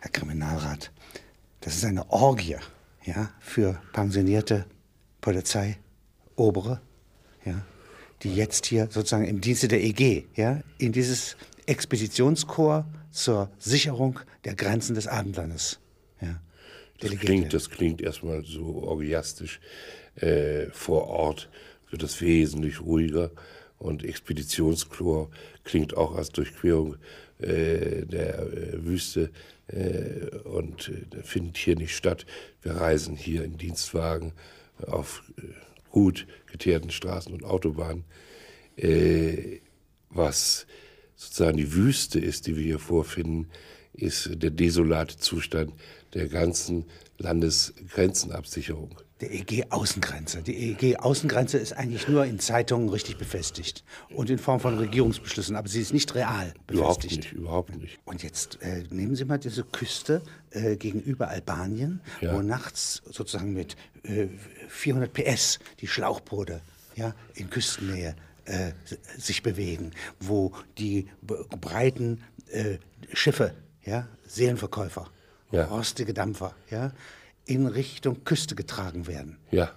Herr Kriminalrat, das ist eine Orgie ja, für pensionierte Polizei, Obere, ja, die jetzt hier sozusagen im Dienste der EG ja, in dieses Expeditionskorps zur Sicherung der Grenzen des Abendlandes ja, das klingt, das klingt erstmal so orgiastisch. Äh, vor Ort wird es wesentlich ruhiger und Expeditionschlor klingt auch als Durchquerung der äh, Wüste äh, und äh, findet hier nicht statt. Wir reisen hier in Dienstwagen auf äh, gut geteerten Straßen und Autobahnen. Äh, was sozusagen die Wüste ist, die wir hier vorfinden, ist der desolate Zustand der ganzen Landesgrenzenabsicherung. Der EG-Außengrenze. Die EG-Außengrenze ist eigentlich nur in Zeitungen richtig befestigt und in Form von Regierungsbeschlüssen, aber sie ist nicht real befestigt. Überhaupt nicht, überhaupt nicht. Und jetzt äh, nehmen Sie mal diese Küste äh, gegenüber Albanien, ja. wo nachts sozusagen mit äh, 400 PS die Schlauchboote ja, in Küstennähe äh, sich bewegen, wo die breiten äh, Schiffe, ja, Seelenverkäufer, ja. rostige Dampfer, ja, in Richtung Küste getragen werden. Ja.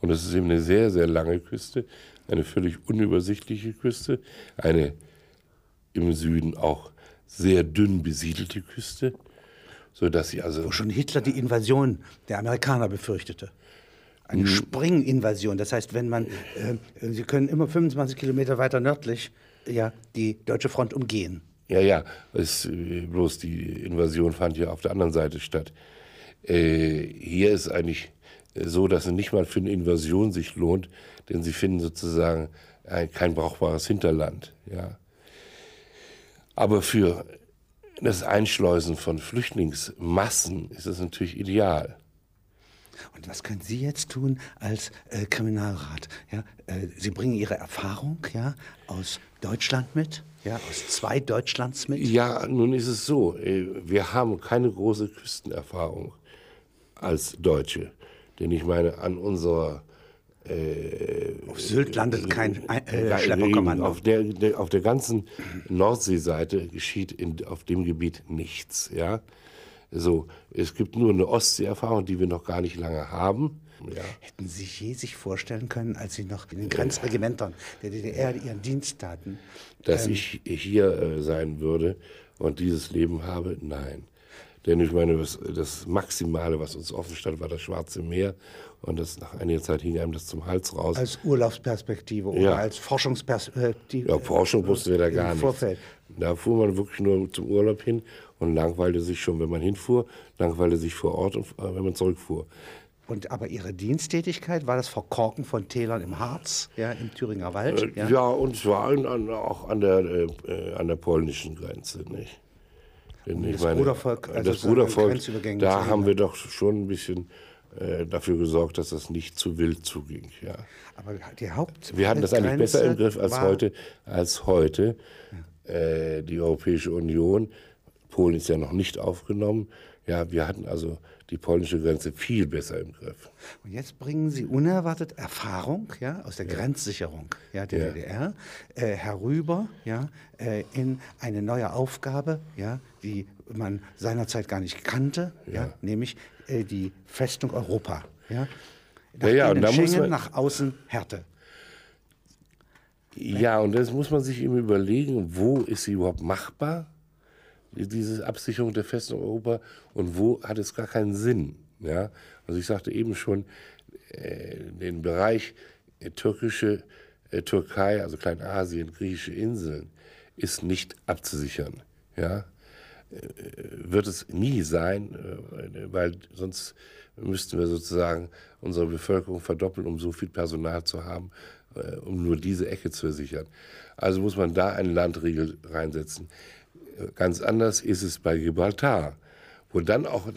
Und es ist eben eine sehr, sehr lange Küste, eine völlig unübersichtliche Küste, eine im Süden auch sehr dünn besiedelte Küste, so dass sie also wo schon Hitler die Invasion der Amerikaner befürchtete. Eine hm. Springinvasion. Das heißt, wenn man, äh, Sie können immer 25 Kilometer weiter nördlich ja, die deutsche Front umgehen. Ja, ja, es, bloß die Invasion fand ja auf der anderen Seite statt. Äh, hier ist eigentlich so, dass es nicht mal für eine Invasion sich lohnt, denn sie finden sozusagen ein, kein brauchbares Hinterland. Ja. Aber für das Einschleusen von Flüchtlingsmassen ist es natürlich ideal. Und was können Sie jetzt tun als äh, Kriminalrat? Ja, äh, Sie bringen Ihre Erfahrung ja, aus Deutschland mit, ja, aus zwei Deutschlands mit. Ja, nun ist es so, äh, wir haben keine große Küstenerfahrung als Deutsche. Denn ich meine, an unserer äh, auf Sylt landet kein äh, Schlepperkommando. Auf der, der, auf der ganzen Nordseeseite geschieht in, auf dem Gebiet nichts. Ja? So, es gibt nur eine Ostseeerfahrung, die wir noch gar nicht lange haben. Ja. Hätten Sie je sich vorstellen können, als Sie noch in den Grenzregimentern der DDR Ihren Dienst taten? Dass ähm, ich hier äh, sein würde und dieses Leben habe? Nein. Denn ich meine, das, das Maximale, was uns offen stand, war das Schwarze Meer. Und das nach einiger Zeit hing einem das zum Hals raus. Als Urlaubsperspektive oder ja. als Forschungsperspektive? Ja, Forschung wussten wir da gar nicht. Vorfeld. Da fuhr man wirklich nur zum Urlaub hin und langweilte sich schon, wenn man hinfuhr, langweilte sich vor Ort, und, äh, wenn man zurückfuhr. Und aber Ihre Diensttätigkeit war das Verkorken von Tälern im Harz, ja, im Thüringer Wald? Äh, ja? ja, und zwar an, auch an der, äh, an der polnischen Grenze, nicht? Denn das meine, Brudervolk, also das Brudervolk, da haben wir doch schon ein bisschen äh, dafür gesorgt, dass das nicht zu wild zuging. Ja. Aber die Haupt wir hatten das eigentlich besser im Griff als heute. Als heute ja. äh, die Europäische Union. Polen ist ja noch nicht aufgenommen. Ja, wir hatten also die polnische Grenze viel besser im Griff. Und jetzt bringen Sie unerwartet Erfahrung ja, aus der ja. Grenzsicherung ja, der ja. DDR äh, herüber ja, äh, in eine neue Aufgabe, ja, die man seinerzeit gar nicht kannte, ja. nämlich äh, die Festung Europa. Ja, nach ja, ja, und da Schengen, muss man, nach außen Härte. Ja, und das muss man sich eben überlegen, wo ist sie überhaupt machbar? Diese Absicherung der Festung Europa und wo hat es gar keinen Sinn. Ja? Also ich sagte eben schon, äh, den Bereich äh, türkische äh, Türkei, also Kleinasien, griechische Inseln, ist nicht abzusichern. Ja? Äh, wird es nie sein, äh, weil sonst müssten wir sozusagen unsere Bevölkerung verdoppeln, um so viel Personal zu haben, äh, um nur diese Ecke zu sichern. Also muss man da einen Landriegel reinsetzen. Ganz anders ist es bei Gibraltar, wo dann auch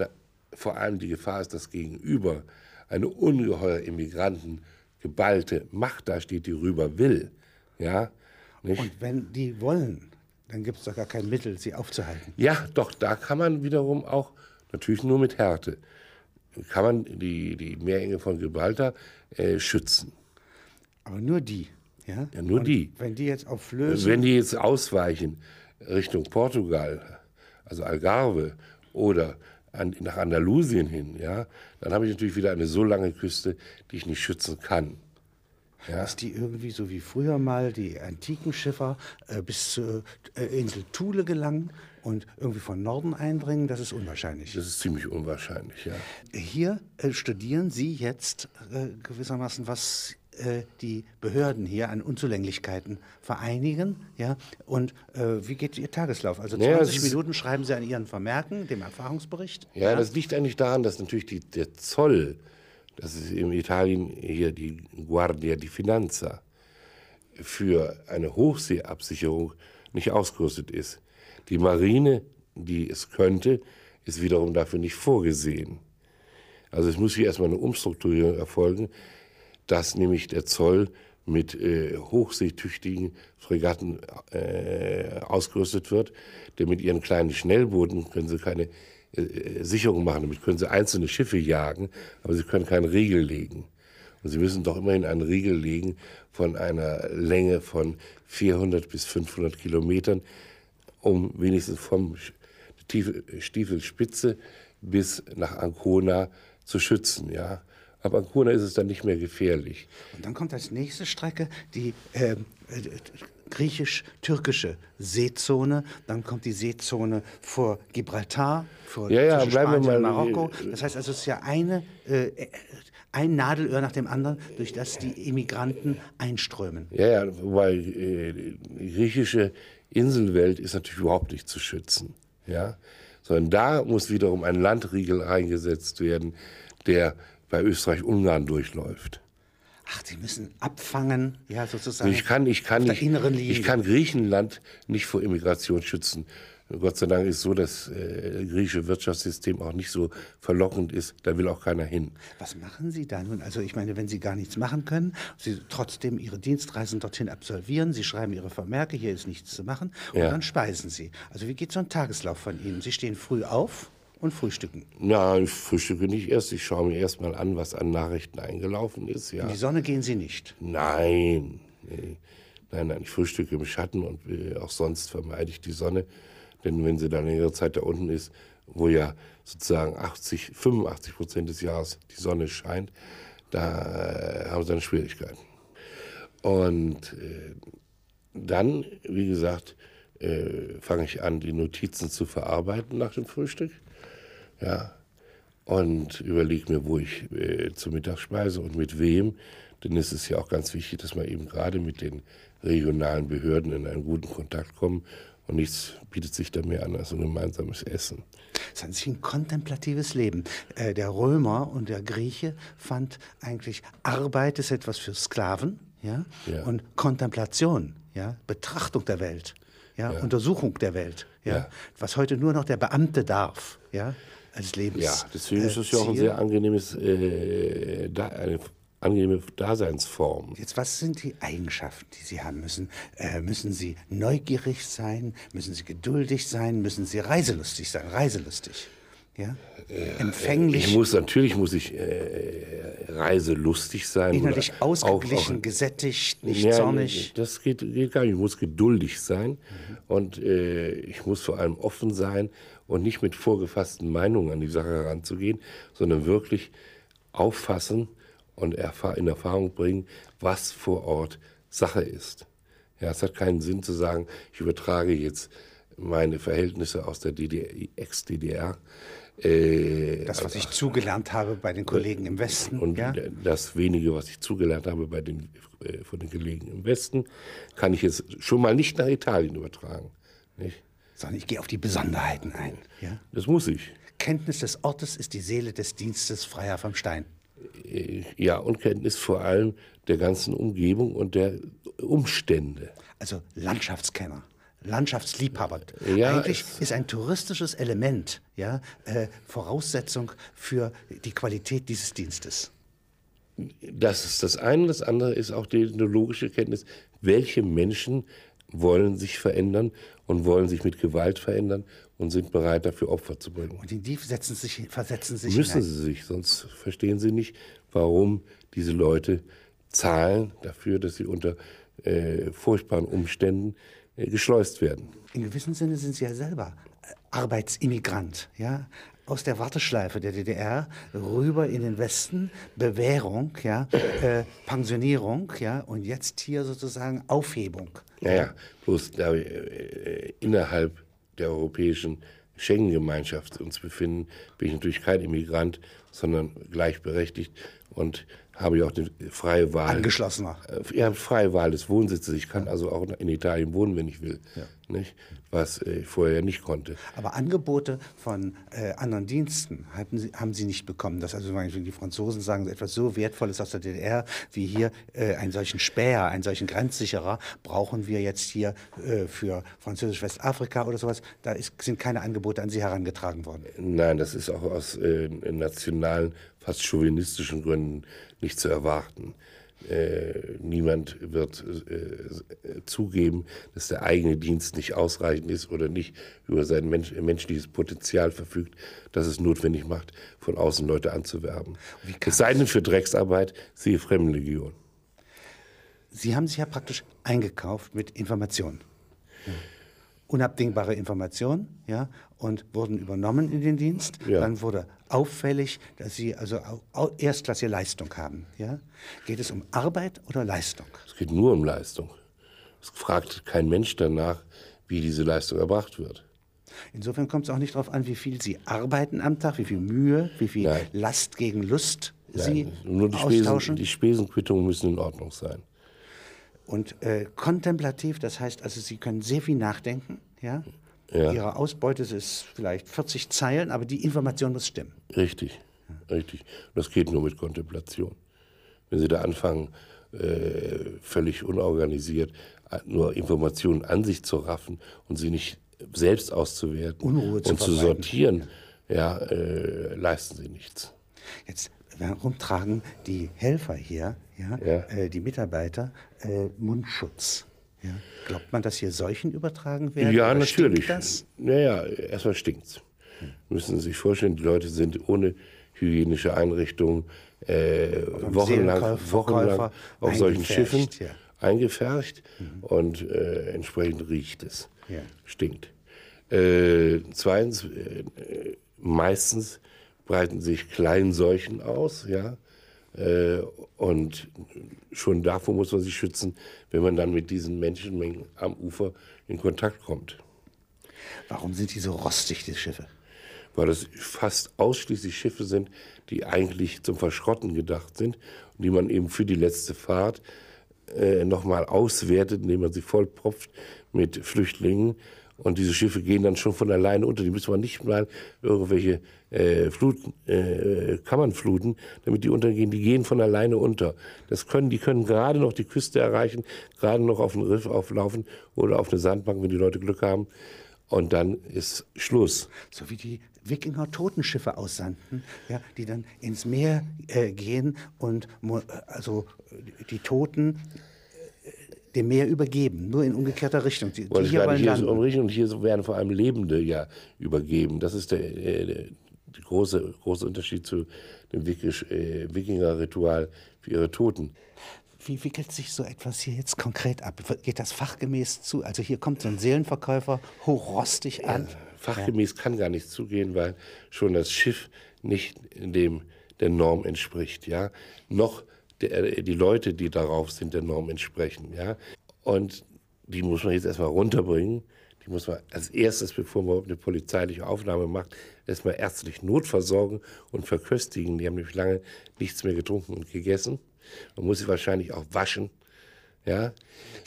vor allem die Gefahr ist, dass gegenüber eine ungeheure Immigranten geballte Macht dasteht, die rüber will. Ja, nicht? Und wenn die wollen, dann gibt es doch gar kein Mittel, sie aufzuhalten. Ja, doch, da kann man wiederum auch, natürlich nur mit Härte, kann man die, die Meerenge von Gibraltar äh, schützen. Aber nur die, ja? Ja, nur Und die. Wenn die jetzt auflösen. Wenn die jetzt ausweichen, Richtung Portugal, also Algarve oder an, nach Andalusien hin, ja, dann habe ich natürlich wieder eine so lange Küste, die ich nicht schützen kann. Ja. Dass die irgendwie so wie früher mal die antiken Schiffer äh, bis zur äh, Insel Thule gelangen und irgendwie von Norden eindringen, das ist unwahrscheinlich. Das ist ziemlich unwahrscheinlich, ja. Hier äh, studieren Sie jetzt äh, gewissermaßen, was äh, die Behörden hier an Unzulänglichkeiten vereinigen. Ja? Und äh, wie geht Ihr Tageslauf? Also 20 naja, Minuten schreiben Sie an Ihren Vermerken, dem Erfahrungsbericht? Ja, ja, das liegt eigentlich daran, dass natürlich die, der Zoll, das ist in Italien hier die Guardia di Finanza, für eine Hochseeabsicherung nicht ausgerüstet ist. Die Marine, die es könnte, ist wiederum dafür nicht vorgesehen. Also es muss hier erstmal eine Umstrukturierung erfolgen, dass nämlich der Zoll mit äh, hochseetüchtigen Fregatten äh, ausgerüstet wird. Denn mit ihren kleinen Schnellbooten können sie keine äh, äh, Sicherung machen. Damit können sie einzelne Schiffe jagen, aber sie können keinen Riegel legen. Und sie müssen doch immerhin einen Riegel legen von einer Länge von 400 bis 500 Kilometern, um wenigstens vom Stiefelspitze bis nach Ancona zu schützen. Ja? Ab Ancona ist es dann nicht mehr gefährlich. Und dann kommt als nächste Strecke die äh, äh, griechisch-türkische Seezone. Dann kommt die Seezone vor Gibraltar, vor ja, ja, Spanien mal, Marokko. Das heißt also, es ist ja eine, äh, ein Nadelöhr nach dem anderen, durch das die Immigranten einströmen. Ja, ja, wobei äh, die griechische Inselwelt ist natürlich überhaupt nicht zu schützen. Ja? Sondern da muss wiederum ein Landriegel eingesetzt werden, der bei Österreich-Ungarn durchläuft. Ach, Sie müssen abfangen, ja, sozusagen. Ich kann, ich kann, nicht, ich kann Griechenland nicht vor Immigration schützen. Gott sei Dank ist so, dass äh, griechische Wirtschaftssystem auch nicht so verlockend ist. Da will auch keiner hin. Was machen Sie da nun? Also ich meine, wenn Sie gar nichts machen können, Sie trotzdem Ihre Dienstreisen dorthin absolvieren, Sie schreiben Ihre Vermerke, hier ist nichts zu machen und ja. dann speisen Sie. Also wie geht so ein Tageslauf von Ihnen? Sie stehen früh auf und frühstücken? Ja, ich frühstücke nicht erst. Ich schaue mir erst mal an, was an Nachrichten eingelaufen ist. Ja. In die Sonne gehen Sie nicht? Nein. Nee. Nein, nein, ich frühstücke im Schatten und äh, auch sonst vermeide ich die Sonne. Denn wenn sie dann längere Zeit da unten ist, wo ja sozusagen 80, 85 Prozent des Jahres die Sonne scheint, da äh, haben sie dann Schwierigkeiten. Und äh, dann, wie gesagt, äh, fange ich an, die Notizen zu verarbeiten nach dem Frühstück. Ja, und überlege mir, wo ich äh, zu Mittag speise und mit wem. Denn es ist ja auch ganz wichtig, dass man eben gerade mit den regionalen Behörden in einen guten Kontakt kommt. Und nichts bietet sich da mehr an als ein gemeinsames Essen. Das ist an sich ein kontemplatives Leben. Äh, der Römer und der Grieche fand eigentlich Arbeit ist etwas für Sklaven ja? ja. und Kontemplation, ja? Betrachtung der Welt ja, ja. Untersuchung der Welt, ja, ja, was heute nur noch der Beamte darf, ja, als Lebens. Ja, deswegen ist es ja auch ein sehr angenehmes, äh, da, eine angenehme Daseinsform. Jetzt, was sind die Eigenschaften, die Sie haben müssen? Äh, müssen Sie neugierig sein? Müssen Sie geduldig sein? Müssen Sie reiselustig sein? Reiselustig ja? Äh, empfänglich. Ich muss, natürlich muss ich äh, reiselustig sein. Innerlich ausgeglichen, auch, auch, gesättigt, nicht ja, zornig. Das geht, geht, gar nicht. Ich muss geduldig sein mhm. und äh, ich muss vor allem offen sein und nicht mit vorgefassten Meinungen an die Sache heranzugehen, sondern wirklich auffassen und in Erfahrung bringen, was vor Ort Sache ist. Ja, es hat keinen Sinn zu sagen, ich übertrage jetzt meine Verhältnisse aus der Ex-DDR äh, das, was ich zugelernt habe bei den Kollegen im Westen. Und ja? das wenige, was ich zugelernt habe bei den, äh, von den Kollegen im Westen, kann ich jetzt schon mal nicht nach Italien übertragen. Nicht? Sondern ich gehe auf die Besonderheiten ein. Ja? Das muss ich. Kenntnis des Ortes ist die Seele des Dienstes freier vom Stein. Äh, ja, und Kenntnis vor allem der ganzen Umgebung und der Umstände. Also Landschaftskenner. Landschaftsliebhaber. Ja, Eigentlich ist ein touristisches Element ja, äh, Voraussetzung für die Qualität dieses Dienstes. Das ist das eine. Das andere ist auch die logische Kenntnis, welche Menschen wollen sich verändern und wollen sich mit Gewalt verändern und sind bereit, dafür Opfer zu bringen. Und in die setzen sich, versetzen sich Müssen hinein. sie sich, sonst verstehen sie nicht, warum diese Leute zahlen dafür, dass sie unter äh, furchtbaren Umständen geschleust werden. In gewissem Sinne sind Sie ja selber Arbeitsimmigrant, ja, aus der Warteschleife der DDR rüber in den Westen, Bewährung, ja, äh, Pensionierung, ja, und jetzt hier sozusagen Aufhebung. Naja, bloß da wir äh, innerhalb der europäischen Schengen-Gemeinschaft uns befinden, bin ich natürlich kein Immigrant, sondern gleichberechtigt und habe ja auch die freie Wahl. Angeschlossener. Äh, ja, freie Wahl des Wohnsitzes. Ich kann also auch in Italien wohnen, wenn ich will. Ja. Nicht? Was äh, ich vorher nicht konnte. Aber Angebote von äh, anderen Diensten haben Sie, haben Sie nicht bekommen. Dass also die Franzosen sagen, etwas so Wertvolles aus der DDR wie hier äh, einen solchen Späher, einen solchen Grenzsicherer brauchen wir jetzt hier äh, für französisch Westafrika oder sowas. Da ist, sind keine Angebote an Sie herangetragen worden. Nein, das ist auch aus äh, nationalen, fast chauvinistischen Gründen nicht zu erwarten. Äh, niemand wird äh, zugeben, dass der eigene Dienst nicht ausreichend ist oder nicht über sein Mensch, menschliches Potenzial verfügt, das es notwendig macht, von außen Leute anzuwerben. Es sei denn für Drecksarbeit, siehe Fremdenlegion. Sie haben sich ja praktisch eingekauft mit Informationen. Ja unabdingbare Informationen ja, und wurden übernommen in den Dienst. Ja. Dann wurde auffällig, dass sie also erstklassige Leistung haben. Ja. Geht es um Arbeit oder Leistung? Es geht nur um Leistung. Es fragt kein Mensch danach, wie diese Leistung erbracht wird. Insofern kommt es auch nicht darauf an, wie viel Sie arbeiten am Tag, wie viel Mühe, wie viel Nein. Last gegen Lust Sie Nein. Nur die austauschen. Spesen, die Spesenquittungen müssen in Ordnung sein. Und äh, kontemplativ, das heißt also, Sie können sehr viel nachdenken. Ja? ja? Ihre Ausbeute ist vielleicht 40 Zeilen, aber die Information muss stimmen. Richtig, ja. richtig. Das geht nur mit Kontemplation. Wenn Sie da anfangen, äh, völlig unorganisiert nur Informationen an sich zu raffen und sie nicht selbst auszuwerten Unruhe und zu sortieren, ja, äh, leisten Sie nichts. Jetzt warum tragen die Helfer hier, ja, ja. Äh, die Mitarbeiter, äh, Mundschutz? Ja. Glaubt man, dass hier Seuchen übertragen werden? Ja, natürlich. Das? Naja, erstmal stinkt's. Hm. Müssen Sie sich vorstellen, die Leute sind ohne hygienische Einrichtungen äh, wochenlang, wochenlang auf solchen Schiffen ja. eingefärcht mhm. und äh, entsprechend riecht es. Ja. Stinkt. Äh, zweitens, äh, meistens breiten sich Kleinseuchen aus, ja. Äh, und schon davor muss man sich schützen, wenn man dann mit diesen Menschenmengen am Ufer in Kontakt kommt. Warum sind die so rostig, die Schiffe? Weil das fast ausschließlich Schiffe sind, die eigentlich zum Verschrotten gedacht sind und die man eben für die letzte Fahrt äh, nochmal auswertet, indem man sie vollpropft mit Flüchtlingen und diese Schiffe gehen dann schon von alleine unter. Die müssen man nicht mal irgendwelche äh, Fluten, äh, Kammern fluten, damit die untergehen. Die gehen von alleine unter. Das können, die können gerade noch die Küste erreichen, gerade noch auf den Riff auflaufen oder auf eine Sandbank, wenn die Leute Glück haben. Und dann ist Schluss. So wie die Wikinger Totenschiffe aussandten, ja, die dann ins Meer äh, gehen und also die Toten dem Meer übergeben, nur in umgekehrter Richtung. Die, die hier, hier ist umrichten und hier werden vor allem Lebende ja übergeben. Das ist der, äh, der große, große Unterschied zu dem äh, Wikinger-Ritual für ihre Toten. Wie wickelt sich so etwas hier jetzt konkret ab? Geht das fachgemäß zu? Also hier kommt so ein Seelenverkäufer hochrostig an. Ja, fachgemäß ja. kann gar nicht zugehen, weil schon das Schiff nicht dem der Norm entspricht. Ja? Noch der, die Leute, die darauf sind, der Norm entsprechen. Ja? Und die muss man jetzt erstmal runterbringen. Die muss man als erstes, bevor man eine polizeiliche Aufnahme macht, erstmal ärztlich notversorgen und verköstigen. Die haben nämlich lange nichts mehr getrunken und gegessen. Man muss sie wahrscheinlich auch waschen. Ja.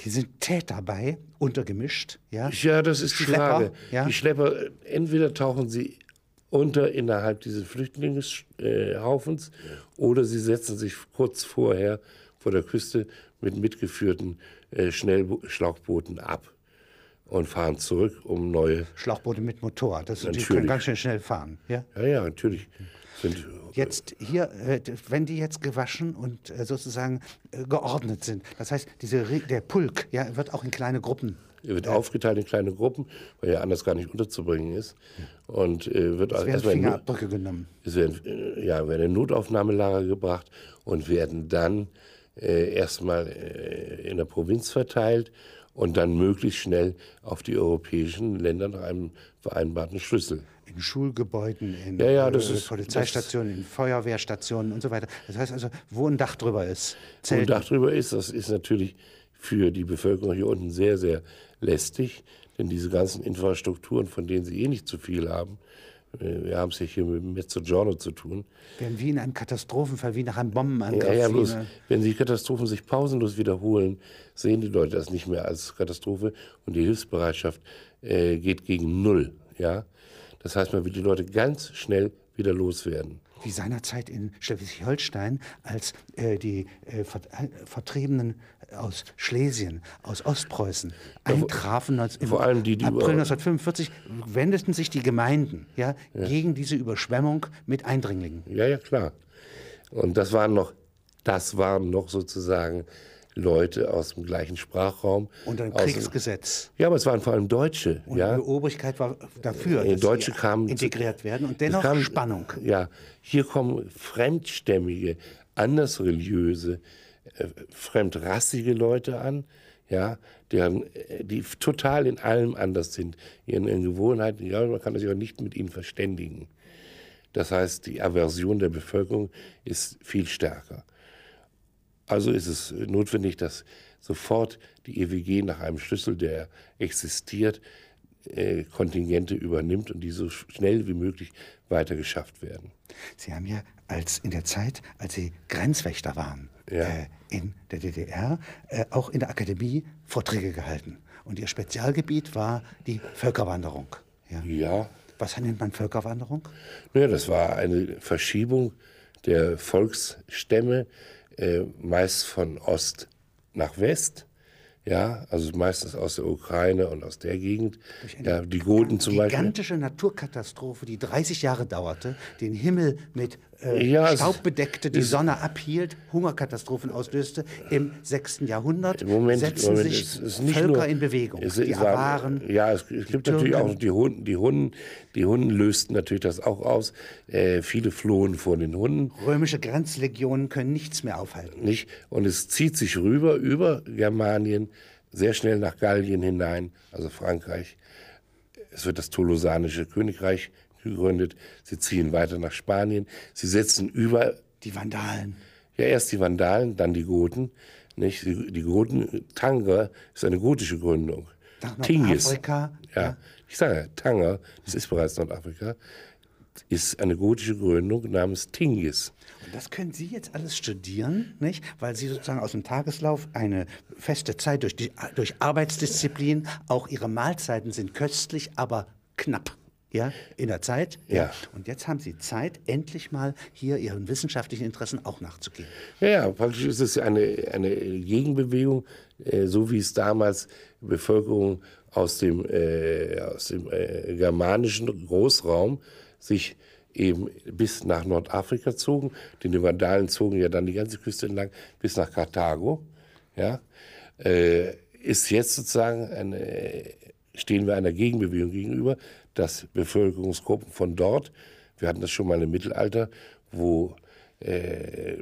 Die sind Täter bei, untergemischt. Ja, ja das ist die Schlepper, Frage. Ja? Die Schlepper, entweder tauchen sie unter innerhalb dieses Flüchtlingshaufens äh, oder sie setzen sich kurz vorher vor der Küste mit mitgeführten äh, Schnellschlauchbooten ab und fahren zurück, um neue Schlauchboote mit Motor. Das, die können ganz schön schnell fahren. Ja, ja, ja natürlich. Sind, jetzt hier, äh, wenn die jetzt gewaschen und äh, sozusagen äh, geordnet sind, das heißt, diese, der Pulk ja, wird auch in kleine Gruppen er wird ja. aufgeteilt in kleine Gruppen, weil er anders gar nicht unterzubringen ist. Und äh, wird es werden Fingerabdrücke genommen. Es werden, äh, ja, werden in Notaufnahmelager gebracht und werden dann äh, erstmal äh, in der Provinz verteilt und dann möglichst schnell auf die europäischen Länder nach einem vereinbarten Schlüssel. In Schulgebäuden, in Ja, ja, äh, ist- Polizeistationen, in Feuerwehrstationen und so weiter. Das heißt also, wo ein Dach drüber ist, Wo ein Zelten. Dach drüber ist, das ist natürlich für die Bevölkerung hier unten sehr, sehr lästig, denn diese ganzen Infrastrukturen, von denen sie eh nicht zu viel haben, äh, wir haben es ja hier mit Mezzogiorno zu tun, werden wie in einem Katastrophenfall, wie nach einem Bombenangriff. Ja, ja, bloß, wenn die Katastrophen sich pausenlos wiederholen, sehen die Leute das nicht mehr als Katastrophe und die Hilfsbereitschaft äh, geht gegen Null. Ja? Das heißt, man will die Leute ganz schnell wieder loswerden. Wie seinerzeit in Schleswig-Holstein, als äh, die äh, äh, Vertriebenen aus Schlesien, aus Ostpreußen eintrafen. neunz- im vor allem die, die April über- 1945 wendeten sich die Gemeinden ja, gegen diese Überschwemmung mit Eindringlingen. Ja, ja, klar. Und das waren noch, das waren noch sozusagen Leute aus dem gleichen Sprachraum. Unter dem aus dem- Kriegsgesetz. Ja, aber es waren vor allem Deutsche. Und ja? die Obrigkeit war dafür, Äh, dass Deutsche sie kamen integriert werden und dennoch kam- Spannung. Ja, hier kommen fremdstämmige, andersreligiöse, äh, fremdrassige Leute an, ja, deren, äh, die total in allem anders sind, in ihren Gewohnheiten. Ja, man kann sich auch nicht mit ihnen verständigen. Das heißt, die Aversion der Bevölkerung ist viel stärker. Also ist es notwendig, dass sofort die EWG nach einem Schlüssel, der existiert, äh, Kontingente übernimmt und die so schnell wie möglich weitergeschafft werden. Sie haben ja als in der Zeit, als Sie Grenzwächter waren Ja. äh, in der DDR, äh, auch in der Akademie Vorträge gehalten. Und Ihr Spezialgebiet war die Völkerwanderung. Ja. Ja, Was nennt man Völkerwanderung? naja, das war eine Verschiebung der Volksstämme, äh, meist von Ost nach West. Ja, also meistens aus der Ukraine und aus der Gegend. Ja, die Goten zum Beispiel. Gigantische Naturkatastrophe, die 30 Jahre dauerte, den Himmel mit äh, Ja, es- Staub bedeckte, die Sonne abhielt, Hungerkatastrophen auslöste. Im 6. Jahrhundert Moment, setzen Moment, sich es nicht Völker nur, in Bewegung. Es, die es war- Awaren, Ja, es, es gibt natürlich Türken. auch die Hunden. Die Hunden, die Hunden lösten natürlich das auch aus. Äh, viele flohen vor den Hunden. römische Grenzlegionen können nichts mehr aufhalten. Nicht? Und es zieht sich rüber über Germanien, sehr schnell nach Gallien hinein, also Frankreich. Es wird das Tolosanische Königreich gegründet. Sie ziehen weiter nach Spanien. Sie setzen über, Die Vandalen. ja erst die Vandalen, dann die Goten. Nicht? Die, die Goten, Tanger ist eine gotische Gründung. Tingis. Nordafrika. Ja, ich sage ja, Tanger, das ist bereits Nordafrika, ist eine gotische Gründung namens Tingis. Und das können Sie jetzt alles studieren, nicht? Weil Sie sozusagen aus dem Tageslauf eine feste Zeit durch, die, durch Arbeitsdisziplin, auch Ihre Mahlzeiten sind köstlich, aber knapp. Ja, in der Zeit. Ja. Und jetzt haben Sie Zeit, endlich mal hier Ihren wissenschaftlichen Interessen auch nachzugehen. Ja, ja, praktisch ist es eine, eine Gegenbewegung, äh, so wie es damals Bevölkerung aus dem, äh, aus dem äh, germanischen Großraum sich eben bis nach Nordafrika zogen. Denn die Vandalen zogen ja dann die ganze Küste entlang bis nach Karthago. Ja, äh, ist jetzt sozusagen eine, stehen wir einer Gegenbewegung gegenüber, dass Bevölkerungsgruppen von dort, wir hatten das schon mal im Mittelalter, wo äh,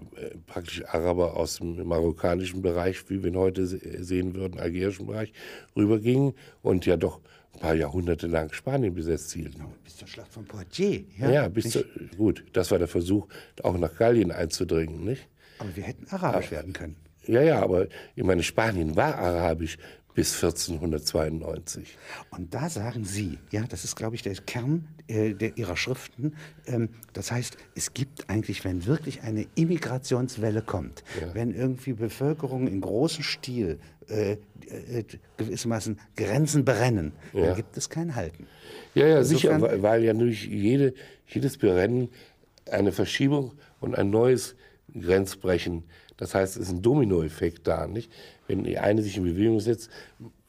praktisch Araber aus dem marokkanischen Bereich, wie wir ihn heute se- sehen würden, algerischen Bereich, rübergingen und ja doch ein paar Jahrhunderte lang Spanien besetzt hielten. Bis zur Schlacht von Poitiers. Ja, Ja, bis nicht? zu, gut, das war der Versuch, auch nach Gallien einzudringen, nicht? Aber wir hätten arabisch werden können. Ja, ja, aber ich meine, Spanien war arabisch bis 1492. Und da sagen Sie, ja, das ist, glaube ich, der Kern äh, der, Ihrer Schriften. Ähm, das heißt, es gibt eigentlich, wenn wirklich eine Immigrationswelle kommt, wenn irgendwie Bevölkerung in großem Stil äh, äh, gewissermaßen Grenzen berennen, Ja. dann gibt es kein Halten. Ja, ja, sicher, Insofern- weil, weil ja durch jede, jedes Berennen eine Verschiebung und ein neues Grenzbrechen, das heißt, es ist ein Dominoeffekt da, nicht? Wenn die eine sich in Bewegung setzt,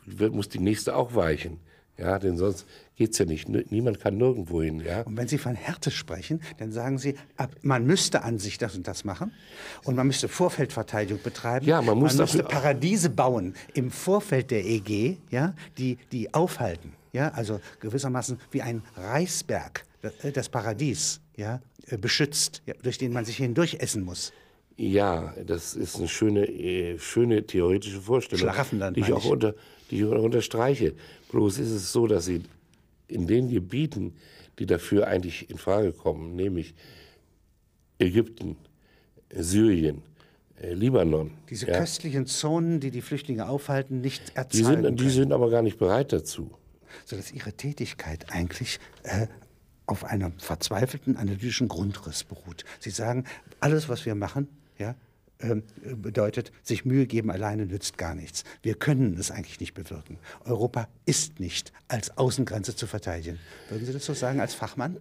wird, muss die nächste auch weichen. Ja, denn sonst geht's ja nicht. Niemand kann nirgendwo hin, ja. Und wenn Sie von Härte sprechen, dann sagen Sie, ab, man müsste an sich das und das machen und man müsste Vorfeldverteidigung betreiben. Ja, man muss müsste dafür- Paradiese bauen im Vorfeld der EG, ja, die, die aufhalten. Ja, also gewissermaßen wie ein Reisberg, äh, das Paradies, ja, äh, beschützt, ja, durch den man sich hindurch essen muss. Ja, das ist eine schöne, äh, schöne theoretische Vorstellung, Schlaraffenland, die ich auch unter, die ich unterstreiche. Bloß ist es so, dass sie in den Gebieten, die dafür eigentlich in Frage kommen, nämlich Ägypten, Syrien, äh, Libanon, Diese ja, köstlichen Zonen, die die Flüchtlinge aufhalten, nicht die erzahlen sind, die sind aber gar nicht bereit dazu. sodass ihre Tätigkeit eigentlich äh, auf einem verzweifelten analytischen Grundriss beruht. Sie sagen, alles, was wir machen, ja, ähm, bedeutet, sich Mühe geben alleine nützt gar nichts. Wir können es eigentlich nicht bewirken. Europa ist nicht als Außengrenze zu verteidigen. Würden Sie das so sagen als Fachmann?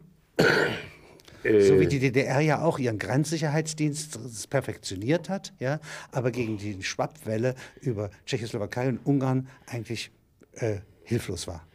So wie die DDR ja auch ihren Grenzsicherheitsdienst perfektioniert hat, ja, aber gegen die Schwappwelle über Tschechoslowakei und Ungarn eigentlich äh, hilflos war.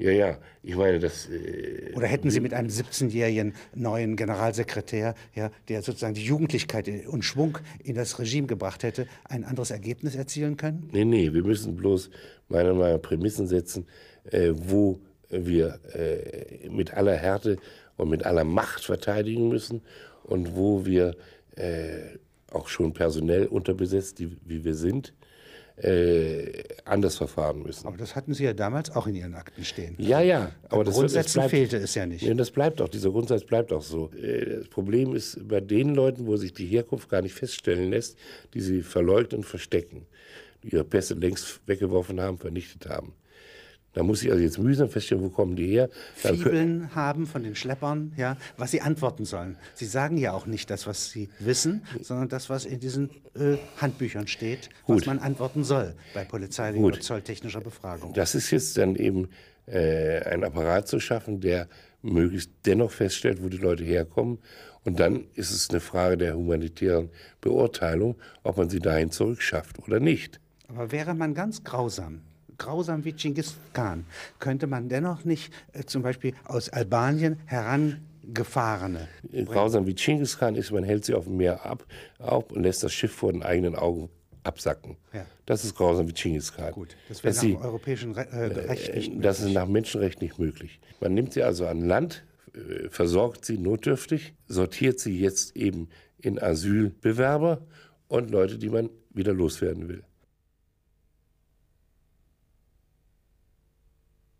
Ja, ja, ich meine, das, äh, Oder hätten Sie mit einem 17-jährigen neuen Generalsekretär, ja, der sozusagen die Jugendlichkeit und Schwung in das Regime gebracht hätte, ein anderes Ergebnis erzielen können? Nee, nee, wir müssen bloß meiner Meinung nach Prämissen setzen, äh, wo wir äh, mit aller Härte und mit aller Macht verteidigen müssen und wo wir äh, auch schon personell unterbesetzt, wie wir sind, äh, anders verfahren müssen. Aber das hatten Sie ja damals auch in Ihren Akten stehen. Ja, ja, aber das, Grundsätzen bleibt, fehlte es ja nicht. Ja, das bleibt auch, dieser Grundsatz bleibt auch so. Äh, Das Problem ist bei den Leuten, wo sich die Herkunft gar nicht feststellen lässt, die sie verleugnen und verstecken, die ihre Pässe längst weggeworfen haben, vernichtet haben. Da muss ich also jetzt mühsam feststellen, wo kommen die her. Dann Fibeln haben von den Schleppern, ja, was sie antworten sollen. Sie sagen ja auch nicht das, was sie wissen, sondern das, was in diesen äh, Handbüchern steht, was Gut. man antworten soll bei polizeilicher oder zolltechnischer Befragung. Das ist jetzt dann eben äh, ein Apparat zu schaffen, der möglichst dennoch feststellt, wo die Leute herkommen. Und dann ist es eine Frage der humanitären Beurteilung, ob man sie dahin zurückschafft oder nicht. Aber wäre man ganz grausam, grausam wie Genghis Khan, könnte man dennoch nicht äh, zum Beispiel aus Albanien herangefahrene Grausam wie Genghis Khan ist, man hält sie auf dem Meer ab, ab und lässt das Schiff vor den eigenen Augen absacken. Ja. Das ist grausam wie Genghis Khan. Gut, das wäre nach sie, europäischen Re äh, Recht nicht das ist möglich. nach Menschenrecht nicht möglich. Man nimmt sie also an Land, äh, versorgt sie notdürftig, sortiert sie jetzt eben in Asylbewerber und Leute, die man wieder loswerden will.